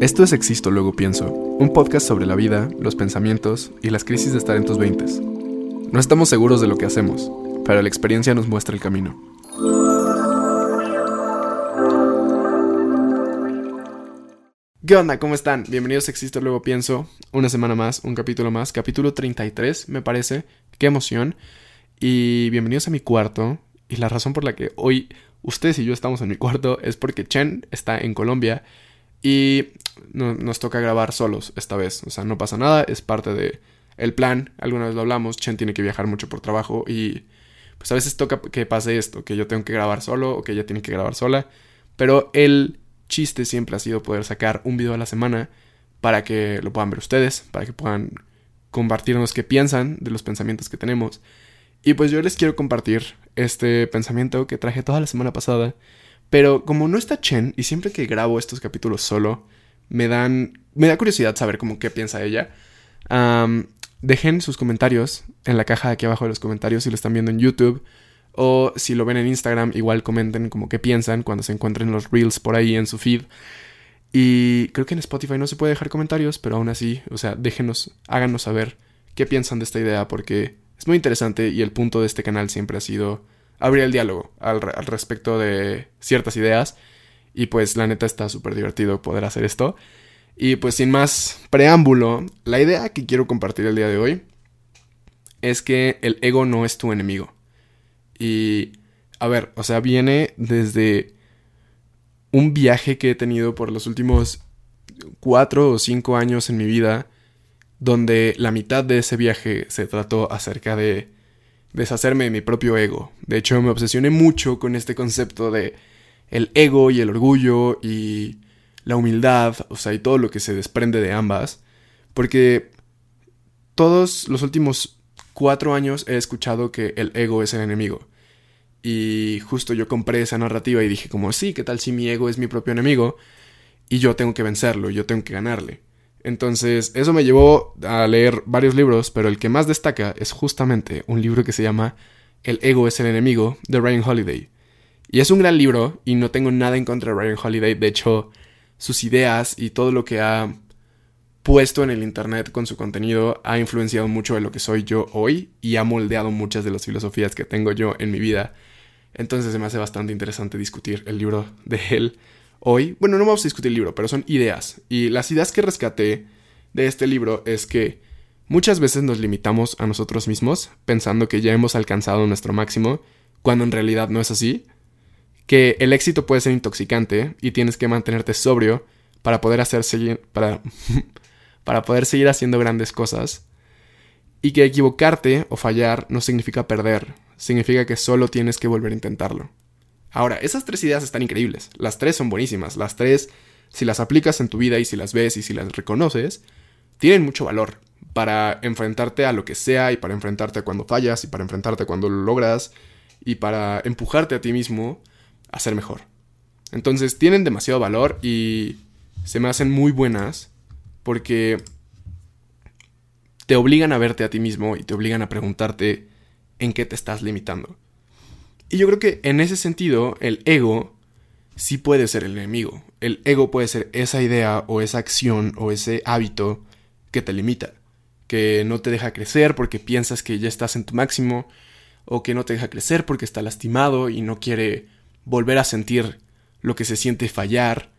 Esto es Existo Luego Pienso, un podcast sobre la vida, los pensamientos y las crisis de estar en tus veintes. No estamos seguros de lo que hacemos, pero la experiencia nos muestra el camino. ¿Qué onda? ¿Cómo están? Bienvenidos a Existo Luego Pienso. Una semana más, un capítulo más, capítulo 33, me parece. Qué emoción. Y bienvenidos a mi cuarto. Y la razón por la que hoy ustedes y yo estamos en mi cuarto es porque Chen está en Colombia y nos toca grabar solos esta vez. O sea, no pasa nada, es parte de el plan. Alguna vez lo hablamos, Chen tiene que viajar mucho por trabajo y pues a veces toca que pase esto, que yo tengo que grabar solo o que ella tiene que grabar sola. Pero el chiste siempre ha sido poder sacar un video a la semana para que lo puedan ver ustedes, para que puedan compartirnos qué piensan de los pensamientos que tenemos. Y pues yo les quiero compartir este pensamiento que traje toda la semana pasada. Pero como no está Chen y siempre que grabo estos capítulos solo, me dan... Me da curiosidad saber cómo qué piensa ella. dejen sus comentarios en la caja de aquí abajo de los comentarios si lo están viendo en YouTube. O si lo ven en Instagram, igual comenten como qué piensan cuando se encuentren los reels por ahí en su feed. Y creo que en Spotify no se puede dejar comentarios, pero aún así, o sea, déjenos, háganos saber qué piensan de esta idea porque es muy interesante y el punto de este canal siempre ha sido abrir el diálogo al, respecto de ciertas ideas. Y pues la neta está súper divertido poder hacer esto. Y pues sin más preámbulo, la idea que quiero compartir el día de hoy es que el ego no es tu enemigo. Y a ver, o sea, viene desde un viaje que he tenido por los últimos cuatro o cinco años en mi vida donde la mitad de ese viaje se trató acerca de deshacerme de mi propio ego. De hecho, me obsesioné mucho con este concepto de el ego y el orgullo y la humildad, o sea, y todo lo que se desprende de ambas, porque todos los últimos cuatro años he escuchado que el ego es el enemigo. Y justo yo compré esa narrativa y dije como, sí, ¿qué tal si mi ego es mi propio enemigo? Y yo tengo que vencerlo, yo tengo que ganarle. Entonces, eso me llevó a leer varios libros, pero el que más destaca es justamente un libro que se llama El ego es el enemigo, de Ryan Holiday. Y es un gran libro, y no tengo nada en contra de Ryan Holiday, de hecho, sus ideas y todo lo que ha puesto en el Internet con su contenido ha influenciado mucho de lo que soy yo hoy y ha moldeado muchas de las filosofías que tengo yo en mi vida. Entonces se me hace bastante interesante discutir el libro de él hoy, bueno, no vamos a discutir el libro, pero son ideas. Y las ideas que rescaté de este libro es que muchas veces nos limitamos a nosotros mismos pensando que ya hemos alcanzado nuestro máximo, cuando en realidad no es así. Que el éxito puede ser intoxicante y tienes que mantenerte sobrio para poder hacer seguir, para, para poder seguir haciendo grandes cosas. Y que equivocarte o fallar no significa perder, significa que solo tienes que volver a intentarlo. Ahora, esas tres ideas están increíbles. Las tres son buenísimas. Las tres, si las aplicas en tu vida y si las ves y si las reconoces, tienen mucho valor para enfrentarte a lo que sea y para enfrentarte cuando fallas y para enfrentarte cuando lo logras y para empujarte a ti mismo a ser mejor. Entonces tienen demasiado valor y se me hacen muy buenas porque te obligan a verte a ti mismo y te obligan a preguntarte en qué te estás limitando. Y yo creo que en ese sentido, el ego sí puede ser el enemigo. El ego puede ser esa idea o esa acción o ese hábito que te limita, que no te deja crecer porque piensas que ya estás en tu máximo, o que no te deja crecer porque está lastimado y no quiere volver a sentir lo que se siente fallar,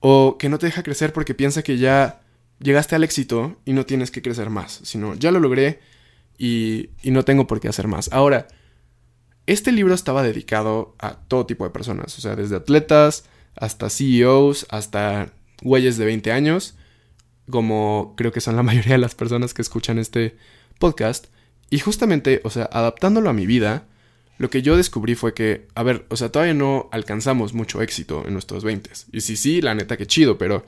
o que no te deja crecer porque piensa que ya llegaste al éxito y no tienes que crecer más, sino ya lo logré y, y no tengo por qué hacer más. Ahora, este libro estaba dedicado a todo tipo de personas, o sea, desde atletas hasta CEOs, hasta güeyes de 20 años, como creo que son la mayoría de las personas que escuchan este podcast. Y justamente, o sea, adaptándolo a mi vida, lo que yo descubrí fue que, a ver, o sea, todavía no alcanzamos mucho éxito en nuestros 20. Y sí, sí, la neta que chido, pero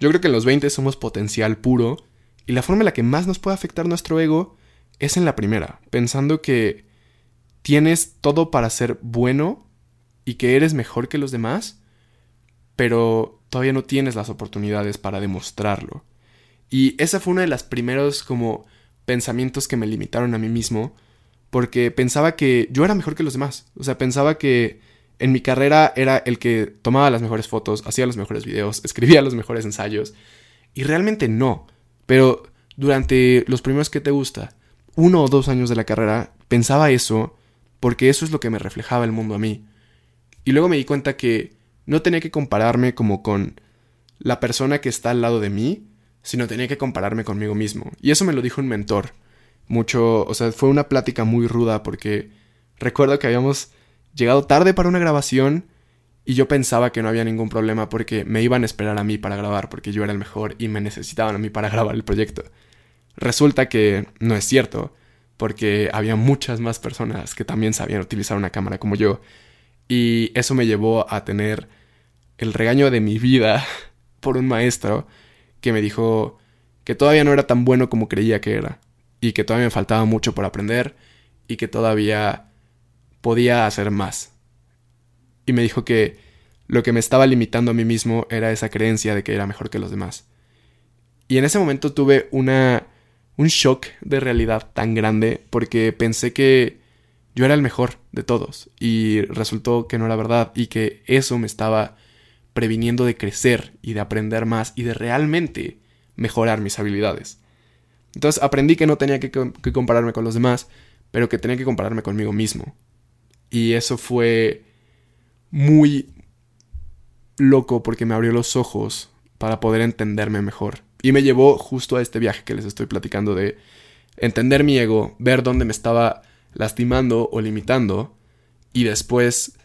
yo creo que en los 20 somos potencial puro y la forma en la que más nos puede afectar nuestro ego es en la primera, pensando que tienes todo para ser bueno y que eres mejor que los demás, pero todavía no tienes las oportunidades para demostrarlo. Y esa fue uno de los primeros como pensamientos que me limitaron a mí mismo, porque pensaba que yo era mejor que los demás, o sea, pensaba que en mi carrera era el que tomaba las mejores fotos, hacía los mejores videos, escribía los mejores ensayos. Y realmente no. Pero durante los primeros que te gusta, uno o dos años de la carrera, pensaba eso porque eso es lo que me reflejaba el mundo a mí. Y luego me di cuenta que no tenía que compararme como con la persona que está al lado de mí, sino tenía que compararme conmigo mismo. Y eso me lo dijo un mentor. Mucho, o sea, fue una plática muy ruda porque recuerdo que habíamos llegado tarde para una grabación y yo pensaba que no había ningún problema porque me iban a esperar a mí para grabar porque yo era el mejor y me necesitaban a mí para grabar el proyecto. Resulta que no es cierto porque había muchas más personas que también sabían utilizar una cámara como yo y eso me llevó a tener el regaño de mi vida por un maestro que me dijo que todavía no era tan bueno como creía que era y que todavía me faltaba mucho por aprender y que todavía podía hacer más. Y me dijo que lo que me estaba limitando a mí mismo era esa creencia de que era mejor que los demás. Y en ese momento tuve una un shock de realidad tan grande porque pensé que yo era el mejor de todos y resultó que no era verdad y que eso me estaba previniendo de crecer y de aprender más y de realmente mejorar mis habilidades. Entonces aprendí que no tenía que, compararme con los demás, pero que tenía que compararme conmigo mismo. Y eso fue muy loco porque me abrió los ojos para poder entenderme mejor. Y me llevó justo a este viaje que les estoy platicando de entender mi ego, ver dónde me estaba lastimando o limitando y después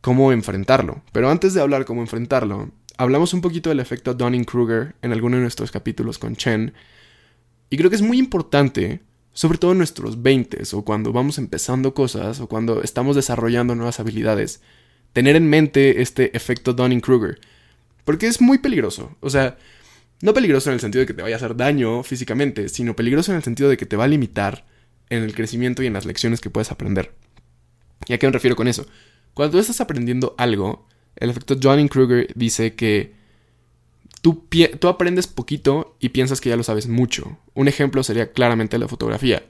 cómo enfrentarlo. Pero antes de hablar cómo enfrentarlo, hablamos un poquito del efecto Dunning-Kruger en alguno de nuestros capítulos con Chen. Y creo que es muy importante sobre todo en nuestros 20 o cuando vamos empezando cosas o cuando estamos desarrollando nuevas habilidades, tener en mente este efecto Dunning-Kruger. Porque es muy peligroso. O sea, no peligroso en el sentido de que te vaya a hacer daño físicamente, sino peligroso en el sentido de que te va a limitar en el crecimiento y en las lecciones que puedes aprender. ¿Y a qué me refiero con eso? Cuando tú estás aprendiendo algo, el efecto Dunning-Kruger dice que Tú, aprendes poquito y piensas que ya lo sabes mucho. Un ejemplo sería claramente la fotografía.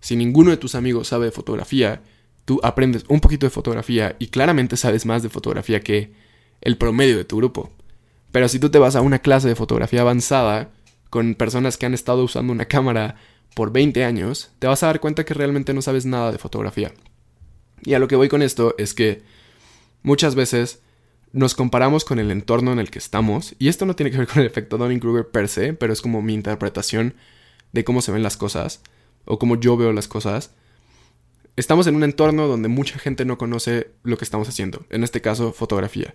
Si ninguno de tus amigos sabe de fotografía, tú aprendes un poquito de fotografía y claramente sabes más de fotografía que el promedio de tu grupo. Pero si tú te vas a una clase de fotografía avanzada con personas que han estado usando una cámara por 20 años, te vas a dar cuenta que realmente no sabes nada de fotografía. Y a lo que voy con esto es que muchas veces nos comparamos con el entorno en el que estamos, y esto no tiene que ver con el efecto Dunning-Kruger per se, pero es como mi interpretación de cómo se ven las cosas, o cómo yo veo las cosas. Estamos en un entorno donde mucha gente no conoce lo que estamos haciendo, en este caso fotografía.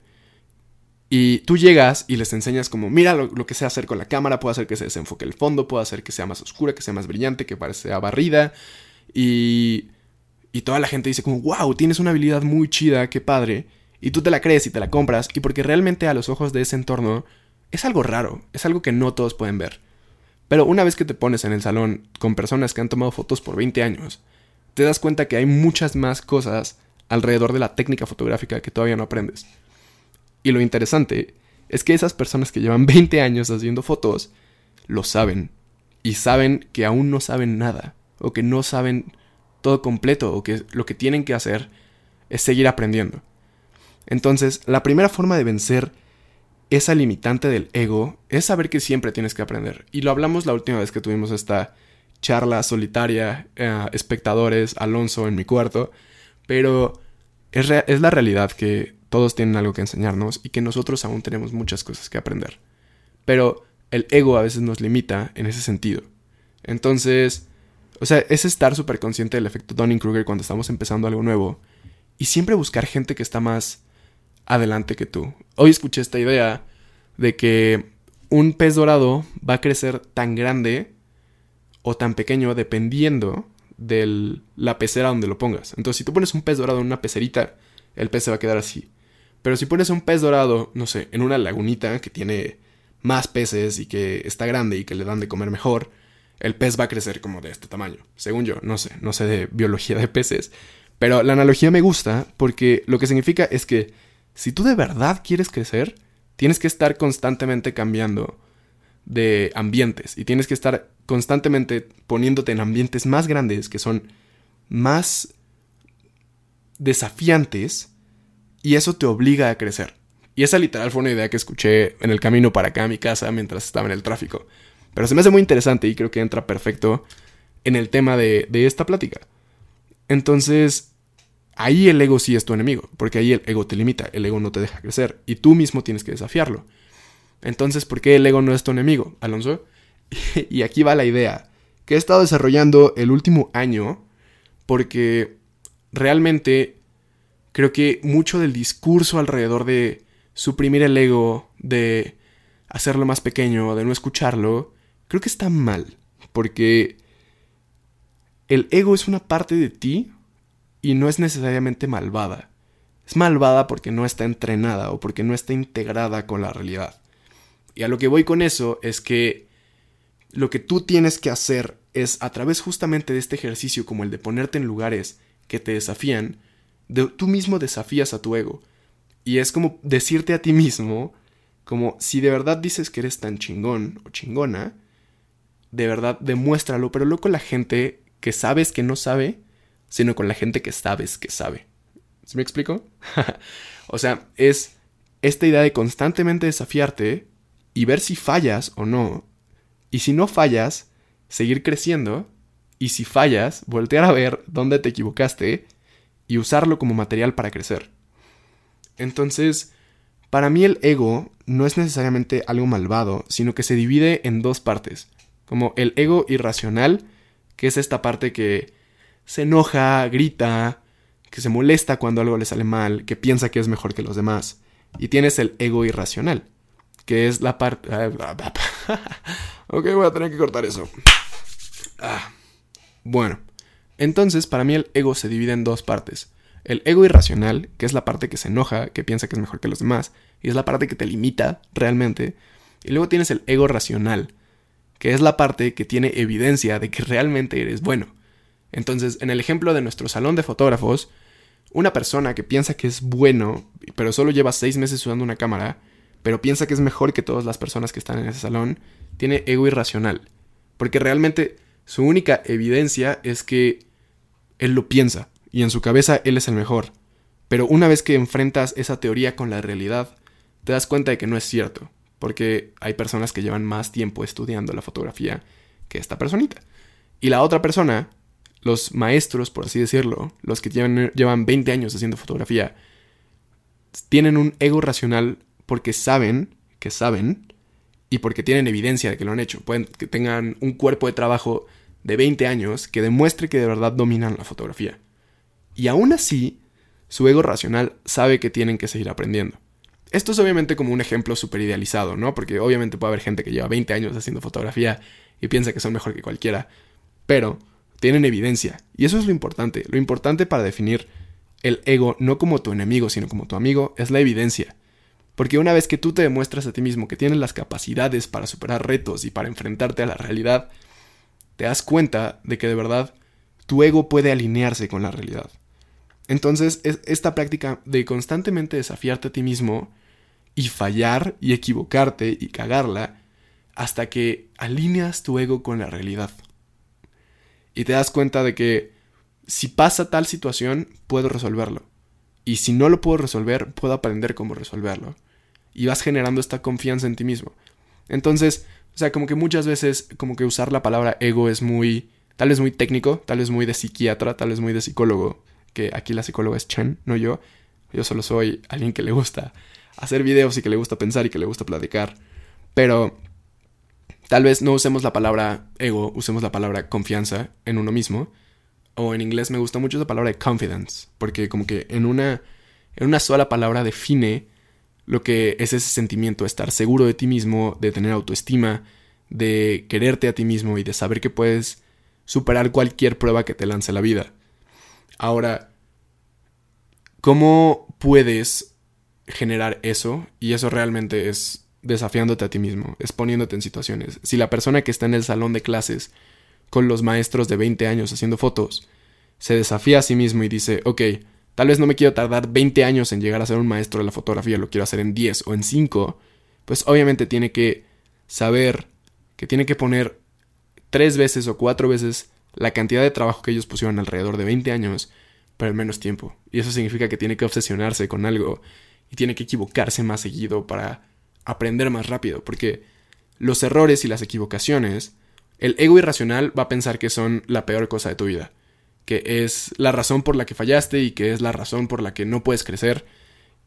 Y tú llegas y les enseñas como, mira lo, que sé hacer con la cámara, puedo hacer que se desenfoque el fondo, puedo hacer que sea más oscura, que sea más brillante, que parezca barrida. Y, y toda la gente dice como, wow, tienes una habilidad muy chida, qué padre y tú te la crees y te la compras, y porque realmente a los ojos de ese entorno es algo raro, es algo que no todos pueden ver. Pero una vez que te pones en el salón con personas que han tomado fotos por 20 años, te das cuenta que hay muchas más cosas alrededor de la técnica fotográfica que todavía no aprendes. Y lo interesante es que esas personas que llevan 20 años haciendo fotos lo saben y saben que aún no saben nada o que no saben todo completo o que lo que tienen que hacer es seguir aprendiendo. Entonces, la primera forma de vencer esa limitante del ego es saber que siempre tienes que aprender. Y lo hablamos la última vez que tuvimos esta charla solitaria, eh, espectadores, Alonso en mi cuarto, pero es, es la realidad que todos tienen algo que enseñarnos y que nosotros aún tenemos muchas cosas que aprender. Pero el ego a veces nos limita en ese sentido. Entonces, o sea, es estar súper consciente del efecto Dunning-Kruger cuando estamos empezando algo nuevo y siempre buscar gente que está más adelante que tú. Hoy escuché esta idea de que un pez dorado va a crecer tan grande o tan pequeño dependiendo de la pecera donde lo pongas. Entonces, si tú pones un pez dorado en una pecerita, el pez se va a quedar así. Pero si pones un pez dorado, no sé, en una lagunita que tiene más peces y que está grande y que le dan de comer mejor, el pez va a crecer como de este tamaño. Según yo, no sé, no sé de biología de peces. Pero la analogía me gusta porque lo que significa es que si tú de verdad quieres crecer, tienes que estar constantemente cambiando de ambientes y tienes que estar constantemente poniéndote en ambientes más grandes que son más desafiantes y eso te obliga a crecer. Y esa literal fue una idea que escuché en el camino para acá a mi casa mientras estaba en el tráfico. Pero se me hace muy interesante y creo que entra perfecto en el tema de, de esta plática. Entonces, ahí el ego sí es tu enemigo, porque ahí el ego te limita, el ego no te deja crecer y tú mismo tienes que desafiarlo. Entonces, ¿por qué el ego no es tu enemigo, Alonso? y aquí va la idea que he estado desarrollando el último año porque realmente creo que mucho del discurso alrededor de suprimir el ego, de hacerlo más pequeño, de no escucharlo, creo que está mal, porque el ego es una parte de ti y no es necesariamente malvada. Es malvada porque no está entrenada o porque no está integrada con la realidad. Y a lo que voy con eso es que lo que tú tienes que hacer es a través justamente de este ejercicio como el de ponerte en lugares que te desafían, tú mismo desafías a tu ego. Y es como decirte a ti mismo, como si de verdad dices que eres tan chingón o chingona, de verdad demuéstralo, pero con la gente que sabes que no sabe, sino con la gente que sabes que sabe. ¿Se me explico? o sea, es esta idea de constantemente desafiarte y ver si fallas o no. Y si no fallas, seguir creciendo. Y si fallas, voltear a ver dónde te equivocaste y usarlo como material para crecer. Entonces, para mí el ego no es necesariamente algo malvado, sino que se divide en dos partes. Como el ego irracional, que es esta parte que se enoja, grita, que se molesta cuando algo le sale mal, que piensa que es mejor que los demás. Y tienes el ego irracional, que es la parte... ok, voy a tener que cortar eso. Ah. Bueno, entonces para mí el ego se divide en dos partes. El ego irracional, que es la parte que se enoja, que piensa que es mejor que los demás, y es la parte que te limita realmente. Y luego tienes el ego racional, que es la parte que tiene evidencia de que realmente eres bueno. Entonces, en el ejemplo de nuestro salón de fotógrafos, una persona que piensa que es bueno, pero solo lleva seis meses usando una cámara, pero piensa que es mejor que todas las personas que están en ese salón, tiene ego irracional. Porque realmente su única evidencia es que él lo piensa y en su cabeza él es el mejor. Pero una vez que enfrentas esa teoría con la realidad, te das cuenta de que no es cierto, porque hay personas que llevan más tiempo estudiando la fotografía que esta personita. Y la otra persona, los maestros, por así decirlo, los que llevan, llevan 20 años haciendo fotografía, tienen un ego racional porque saben que saben y porque tienen evidencia de que lo han hecho. Pueden que tengan un cuerpo de trabajo de 20 años que demuestre que de verdad dominan la fotografía. Y aún así, su ego racional sabe que tienen que seguir aprendiendo. Esto es obviamente como un ejemplo súper idealizado, ¿no? Porque obviamente puede haber gente que lleva 20 años haciendo fotografía y piensa que son mejor que cualquiera. Pero tienen evidencia. Y eso es lo importante. Lo importante para definir el ego no como tu enemigo, sino como tu amigo, es la evidencia. Porque una vez que tú te demuestras a ti mismo que tienes las capacidades para superar retos y para enfrentarte a la realidad, te das cuenta de que de verdad tu ego puede alinearse con la realidad. Entonces, es esta práctica de constantemente desafiarte a ti mismo y fallar y equivocarte y cagarla hasta que alineas tu ego con la realidad. Y te das cuenta de que si pasa tal situación, puedo resolverlo. Y si no lo puedo resolver, puedo aprender cómo resolverlo y vas generando esta confianza en ti mismo. Entonces, o sea, como que muchas veces, como que usar la palabra ego es muy, tal vez muy técnico, tal vez muy de psiquiatra, tal vez muy de psicólogo, que aquí la psicóloga es Chen, no yo. Yo solo soy alguien que le gusta hacer videos y que le gusta pensar y que le gusta platicar. Pero tal vez no usemos la palabra ego, usemos la palabra confianza en uno mismo. O en inglés me gusta mucho la palabra confidence, porque como que en una, en una sola palabra define lo que es ese sentimiento, de estar seguro de ti mismo, de tener autoestima, de quererte a ti mismo y de saber que puedes superar cualquier prueba que te lance la vida. Ahora, ¿cómo puedes generar eso? Y eso realmente es desafiándote a ti mismo, es poniéndote en situaciones. Si la persona que está en el salón de clases con los maestros de 20 años haciendo fotos, se desafía a sí mismo y dice, ok, Tal vez no me quiero tardar 20 años en llegar a ser un maestro de la fotografía, lo quiero hacer en 10 o en 5. Pues obviamente tiene que saber que tiene que poner tres veces o cuatro veces la cantidad de trabajo que ellos pusieron alrededor de 20 años pero en menos tiempo. Y eso significa que tiene que obsesionarse con algo y tiene que equivocarse más seguido para aprender más rápido, porque los errores y las equivocaciones, el ego irracional va a pensar que son la peor cosa de tu vida, que es la razón por la que fallaste y que es la razón por la que no puedes crecer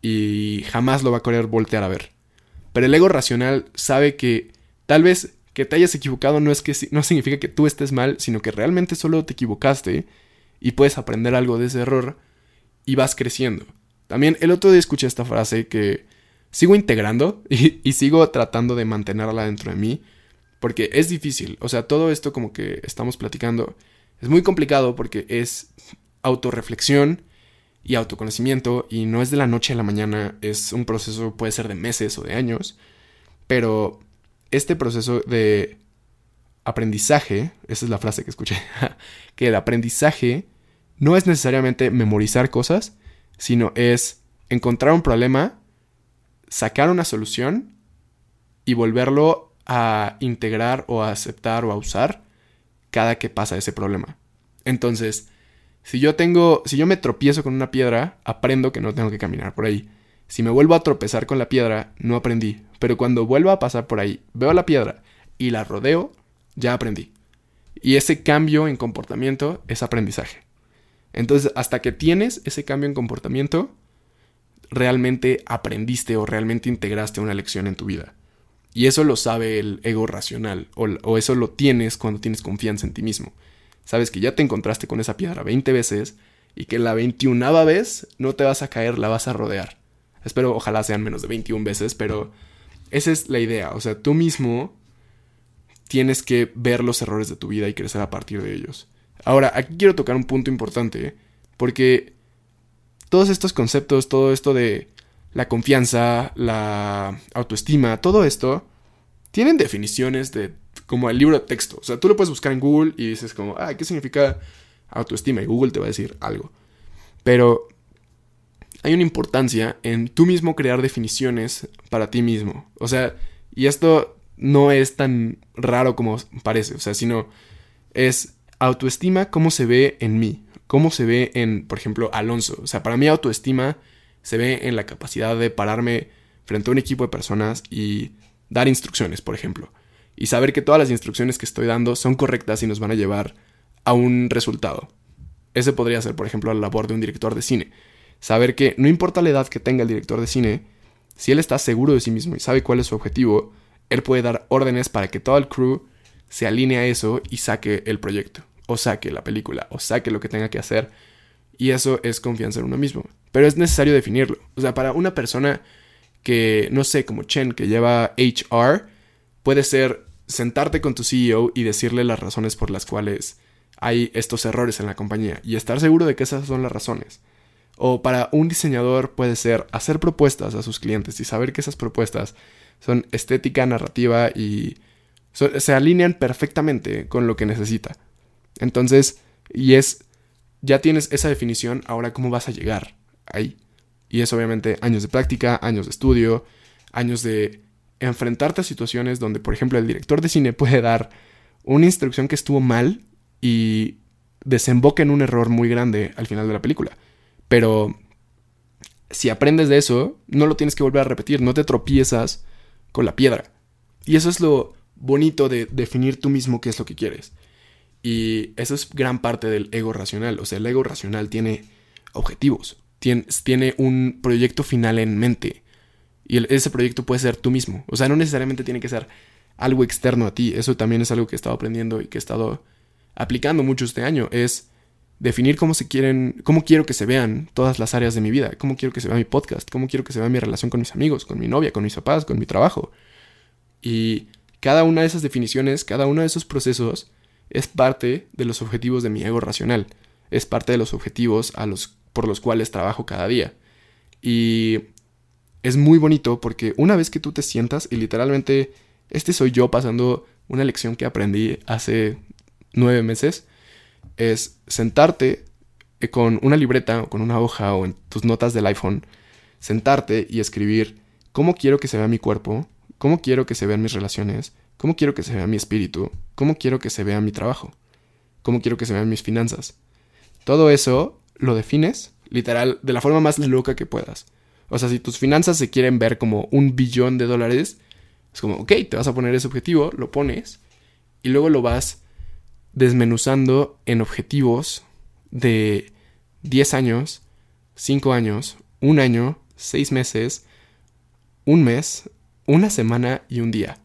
y jamás lo va a querer voltear a ver. Pero el ego racional sabe que tal vez que te hayas equivocado no es que no significa que tú estés mal, sino que realmente solo te equivocaste y puedes aprender algo de ese error y vas creciendo. También el otro día escuché esta frase que sigo integrando y, sigo tratando de mantenerla dentro de mí porque es difícil. O sea, todo esto como que estamos platicando es muy complicado porque es autorreflexión y autoconocimiento y no es de la noche a la mañana, es un proceso, puede ser de meses o de años, pero este proceso de aprendizaje, esa es la frase que escuché, que el aprendizaje no es necesariamente memorizar cosas, sino es encontrar un problema, sacar una solución y volverlo a integrar o a aceptar o a usar cada que pasa ese problema. Entonces, si yo tengo, si yo me tropiezo con una piedra, aprendo que no tengo que caminar por ahí. Si me vuelvo a tropezar con la piedra, no aprendí. Pero cuando vuelvo a pasar por ahí, veo la piedra y la rodeo, ya aprendí. Y ese cambio en comportamiento es aprendizaje. Entonces, hasta que tienes ese cambio en comportamiento, realmente aprendiste o realmente integraste una lección en tu vida. Y eso lo sabe el ego racional, o, eso lo tienes cuando tienes confianza en ti mismo sabes que ya te encontraste con esa piedra 20 veces y que la 21 vez no te vas a caer, la vas a rodear. Espero ojalá sean menos de 21 veces, pero esa es la idea. O sea, tú mismo tienes que ver los errores de tu vida y crecer a partir de ellos. Ahora, aquí quiero tocar un punto importante, porque todos estos conceptos, todo esto de la confianza, la autoestima, todo esto, tienen definiciones de como el libro de texto. O sea, tú lo puedes buscar en Google y dices como, ah, ¿qué significa autoestima? Y Google te va a decir algo. Pero hay una importancia en tú mismo crear definiciones para ti mismo. O sea, y esto no es tan raro como parece, o sea, sino es autoestima cómo se ve en mí, cómo se ve en, por ejemplo, Alonso. O sea, para mí autoestima se ve en la capacidad de pararme frente a un equipo de personas y dar instrucciones, por ejemplo y saber que todas las instrucciones que estoy dando son correctas y nos van a llevar a un resultado. Ese podría ser, por ejemplo, la labor de un director de cine. Saber que no importa la edad que tenga el director de cine, si él está seguro de sí mismo y sabe cuál es su objetivo, él puede dar órdenes para que todo el crew se alinee a eso y saque el proyecto, o saque la película, o saque lo que tenga que hacer. Y eso es confianza en uno mismo. Pero es necesario definirlo. O sea, para una persona que, no sé, como Chen, que lleva HR, puede ser sentarte con tu CEO y decirle las razones por las cuales hay estos errores en la compañía y estar seguro de que esas son las razones. O para un diseñador puede ser hacer propuestas a sus clientes y saber que esas propuestas son estética, narrativa y se alinean perfectamente con lo que necesita. Entonces, y es, ya tienes esa definición, ahora cómo vas a llegar ahí. Y es obviamente años de práctica, años de estudio, años de enfrentarte a situaciones donde, por ejemplo, el director de cine puede dar una instrucción que estuvo mal y desemboca en un error muy grande al final de la película. Pero si aprendes de eso, no lo tienes que volver a repetir, no te tropiezas con la piedra. Y eso es lo bonito de definir tú mismo qué es lo que quieres. Y eso es gran parte del ego racional. O sea, el ego racional tiene objetivos, tiene, un proyecto final en mente. Y ese proyecto puede ser tú mismo. O sea, no necesariamente tiene que ser algo externo a ti. Eso también es algo que he estado aprendiendo y que he estado aplicando mucho este año. Es definir cómo se quieren, cómo quiero que se vean todas las áreas de mi vida. Cómo quiero que se vea mi podcast. Cómo quiero que se vea mi relación con mis amigos, con mi novia, con mis papás, con mi trabajo. Y cada una de esas definiciones, cada uno de esos procesos es parte de los objetivos de mi ego racional. Es parte de los objetivos a los, por los cuales trabajo cada día. Y es muy bonito porque una vez que tú te sientas y literalmente este soy yo pasando una lección que aprendí hace nueve meses, es sentarte eh, con una libreta o con una hoja o en tus notas del iPhone, sentarte y escribir cómo quiero que se vea mi cuerpo, cómo quiero que se vean mis relaciones, cómo quiero que se vea mi espíritu, cómo quiero que se vea mi trabajo, cómo quiero que se vean mis finanzas. Todo eso lo defines, literal, de la forma más loca que puedas. O sea, si tus finanzas se quieren ver como un billón de dólares, es como, ok, te vas a poner ese objetivo, lo pones, y luego lo vas desmenuzando en objetivos de 10 años, 5 años, un año, 6 meses, un mes, una semana y un día.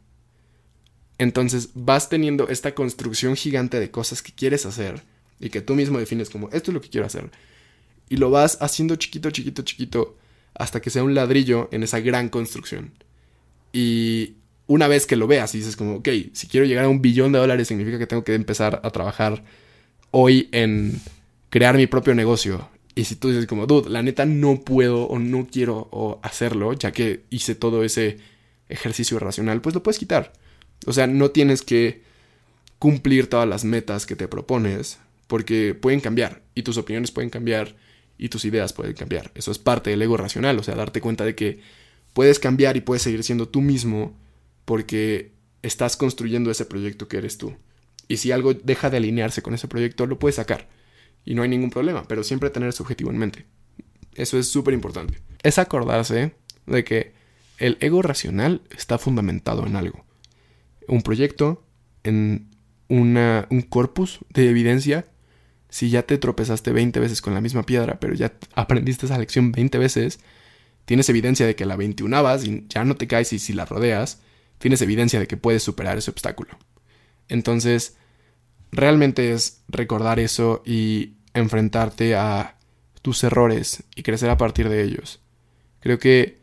Entonces vas teniendo esta construcción gigante de cosas que quieres hacer y que tú mismo defines como esto es lo que quiero hacer. Y lo vas haciendo chiquito, chiquito, chiquito hasta que sea un ladrillo en esa gran construcción. Y una vez que lo veas y dices como, ok, si quiero llegar a un billón de dólares significa que tengo que empezar a trabajar hoy en crear mi propio negocio. Y si tú dices como, dude, la neta no puedo o no quiero hacerlo, ya que hice todo ese ejercicio racional, pues lo puedes quitar. O sea, no tienes que cumplir todas las metas que te propones, porque pueden cambiar, y tus opiniones pueden cambiar, y tus ideas pueden cambiar. Eso es parte del ego racional, o sea, darte cuenta de que puedes cambiar y puedes seguir siendo tú mismo porque estás construyendo ese proyecto que eres tú. Y si algo deja de alinearse con ese proyecto, lo puedes sacar. Y no hay ningún problema, pero siempre tener ese objetivo en mente. Eso es súper importante. Es acordarse de que el ego racional está fundamentado en algo. Un proyecto, en un corpus de evidencia si ya te tropezaste 20 veces con la misma piedra, pero ya aprendiste esa lección 20 veces, tienes evidencia de que la 21 vas y ya no te caes y si la rodeas, tienes evidencia de que puedes superar ese obstáculo. Entonces, realmente es recordar eso y enfrentarte a tus errores y crecer a partir de ellos. Creo que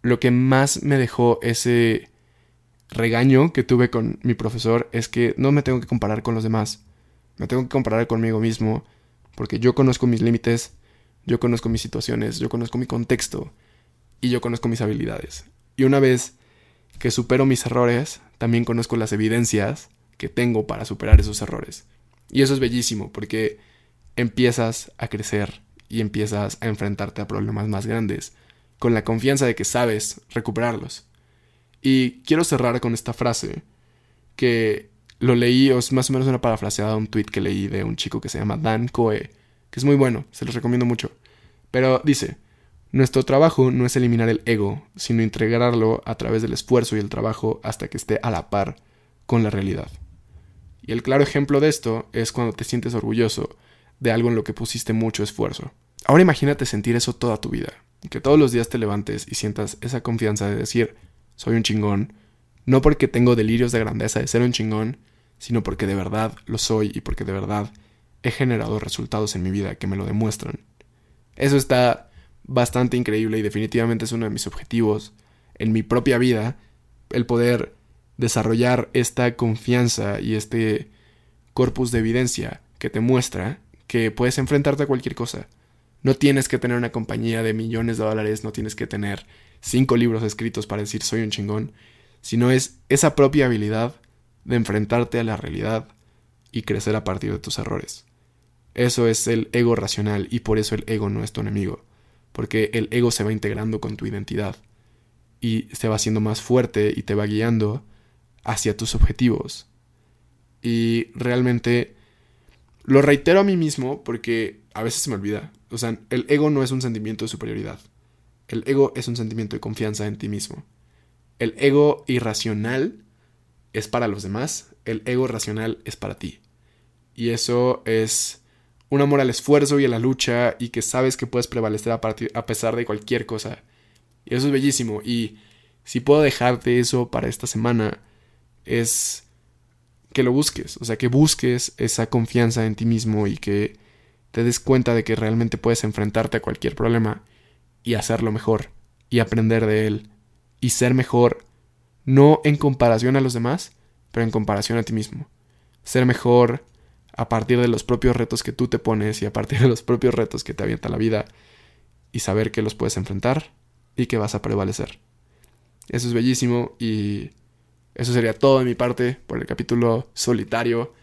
lo que más me dejó ese regaño que tuve con mi profesor es que no me tengo que comparar con los demás. Me tengo que comparar conmigo mismo porque yo conozco mis límites, yo conozco mis situaciones, yo conozco mi contexto y yo conozco mis habilidades. Y una vez que supero mis errores, también conozco las evidencias que tengo para superar esos errores. Y eso es bellísimo porque empiezas a crecer y empiezas a enfrentarte a problemas más grandes con la confianza de que sabes recuperarlos. Y quiero cerrar con esta frase que lo leí, o es más o menos una parafraseada de un tweet que leí de un chico que se llama Dan Coe, que es muy bueno, se los recomiendo mucho. Pero dice, nuestro trabajo no es eliminar el ego, sino integrarlo a través del esfuerzo y el trabajo hasta que esté a la par con la realidad. Y el claro ejemplo de esto es cuando te sientes orgulloso de algo en lo que pusiste mucho esfuerzo. Ahora imagínate sentir eso toda tu vida, que todos los días te levantes y sientas esa confianza de decir, soy un chingón, no porque tengo delirios de grandeza de ser un chingón, sino porque de verdad lo soy y porque de verdad he generado resultados en mi vida que me lo demuestran. Eso está bastante increíble y definitivamente es uno de mis objetivos en mi propia vida, el poder desarrollar esta confianza y este corpus de evidencia que te muestra que puedes enfrentarte a cualquier cosa. No tienes que tener una compañía de millones de dólares, no tienes que tener cinco libros escritos para decir soy un chingón, sino es esa propia habilidad de enfrentarte a la realidad y crecer a partir de tus errores. Eso es el ego racional y por eso el ego no es tu enemigo, porque el ego se va integrando con tu identidad y se va haciendo más fuerte y te va guiando hacia tus objetivos. Y realmente lo reitero a mí mismo porque a veces se me olvida. O sea, el ego no es un sentimiento de superioridad. El ego es un sentimiento de confianza en ti mismo. El ego irracional es para los demás, el ego racional es para ti. Y eso es un amor al esfuerzo y a la lucha y que sabes que puedes prevalecer a, pesar de cualquier cosa. Y eso es bellísimo. Y si puedo dejarte eso para esta semana, es que lo busques. O sea, que busques esa confianza en ti mismo y que te des cuenta de que realmente puedes enfrentarte a cualquier problema y hacerlo mejor y aprender de él y ser mejor no en comparación a los demás, pero en comparación a ti mismo. Ser mejor a partir de los propios retos que tú te pones y a partir de los propios retos que te avienta la vida y saber que los puedes enfrentar y que vas a prevalecer. Eso es bellísimo y eso sería todo de mi parte por el capítulo solitario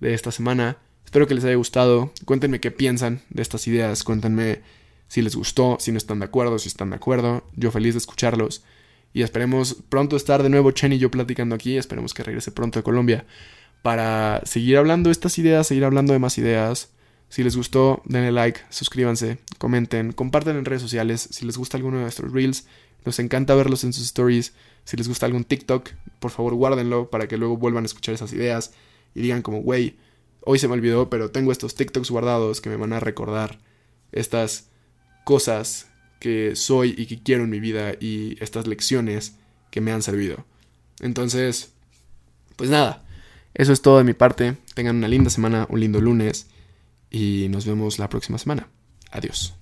de esta semana. Espero que les haya gustado. Cuéntenme qué piensan de estas ideas. Cuéntenme si les gustó, si no están de acuerdo, si están de acuerdo. Yo feliz de escucharlos. Y esperemos pronto estar de nuevo Chen y yo platicando aquí. Esperemos que regrese pronto a Colombia para seguir hablando estas ideas, seguir hablando de más ideas, Si les gustó, denle like, suscríbanse, comenten, compartan en redes sociales. Si les gusta alguno de nuestros reels, nos encanta verlos en sus stories. Si les gusta algún TikTok, por favor guárdenlo para que luego vuelvan a escuchar esas ideas y digan como, güey, hoy se me olvidó, pero tengo estos TikToks guardados que me van a recordar estas cosas que soy y que quiero en mi vida y estas lecciones que me han servido. Entonces, pues nada, eso es todo de mi parte. Tengan una linda semana, un lindo lunes y nos vemos la próxima semana. Adiós.